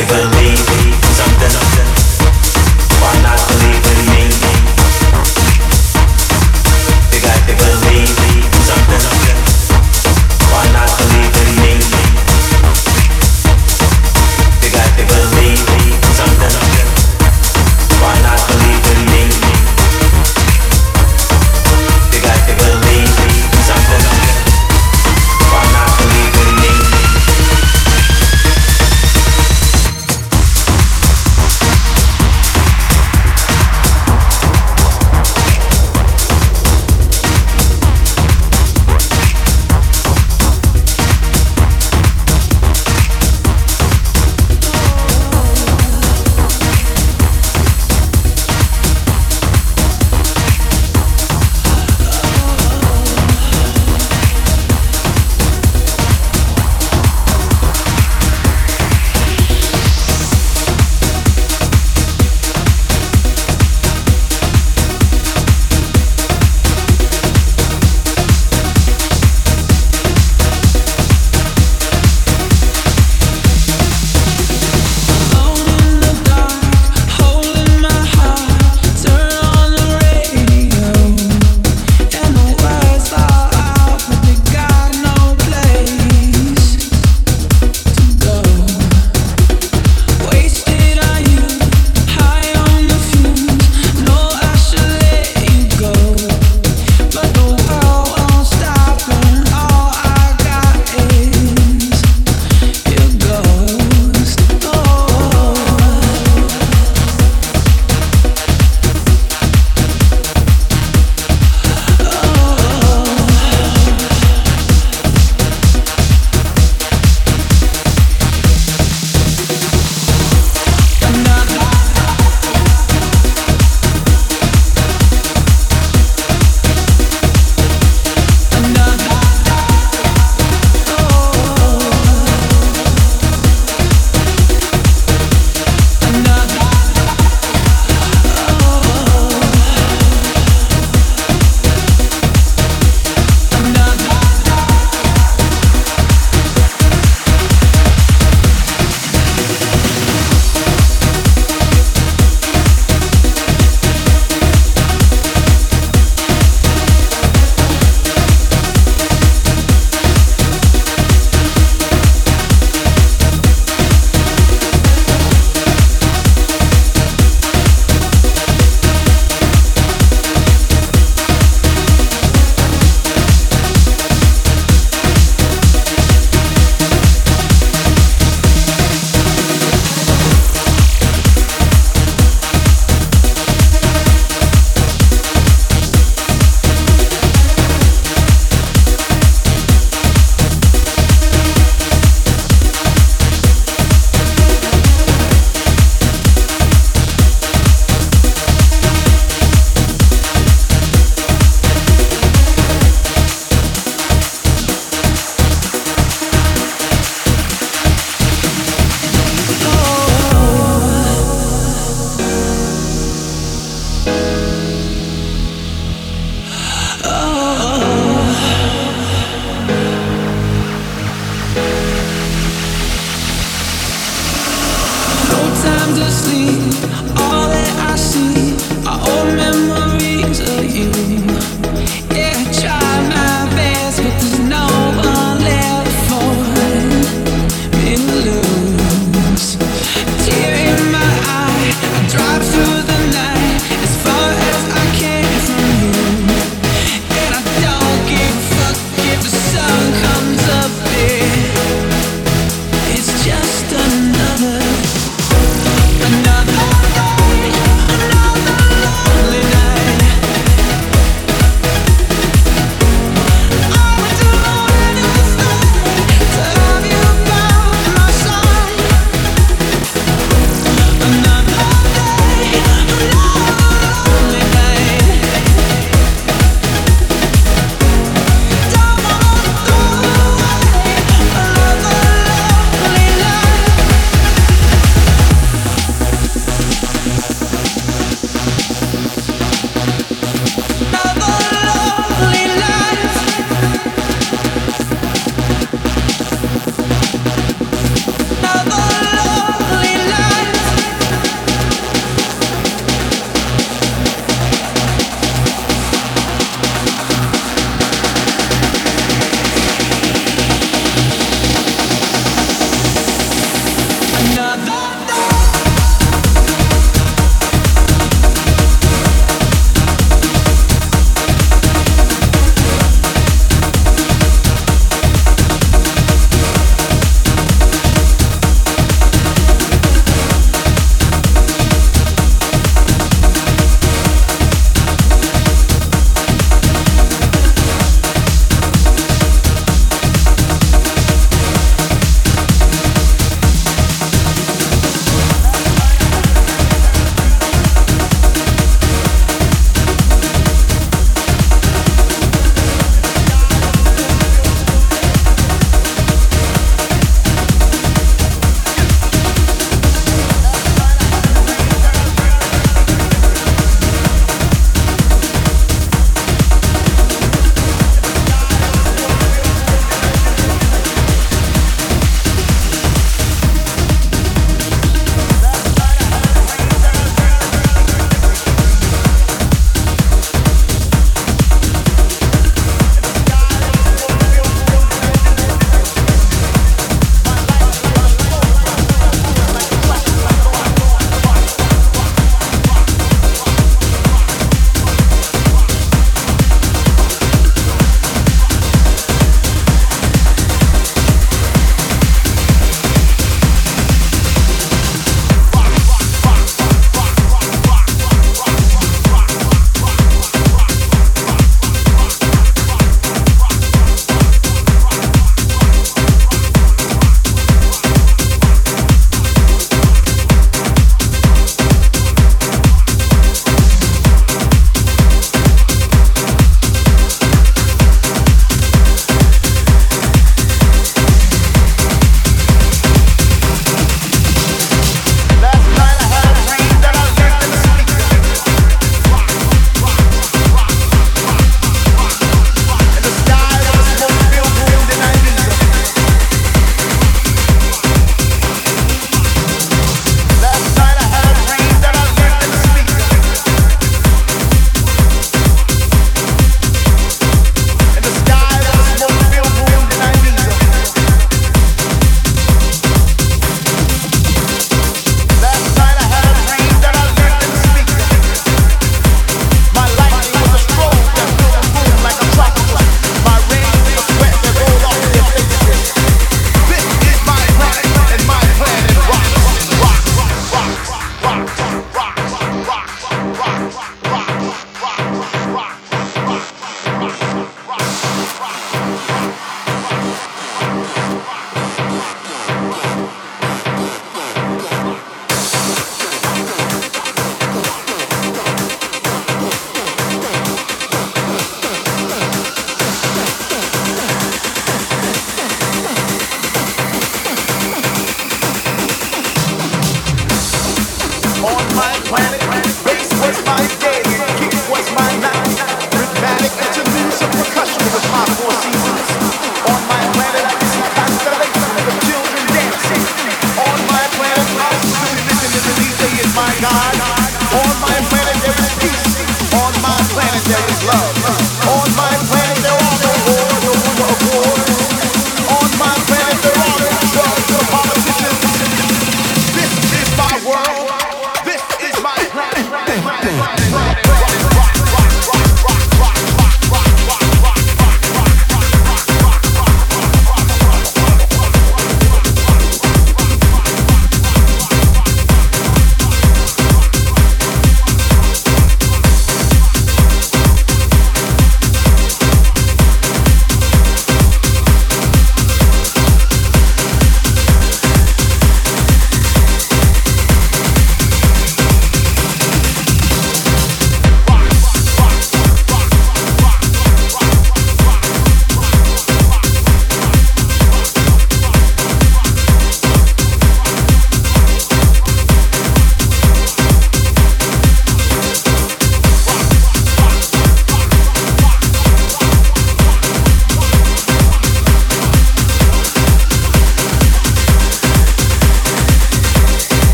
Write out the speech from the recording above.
If you believe something, why not believe?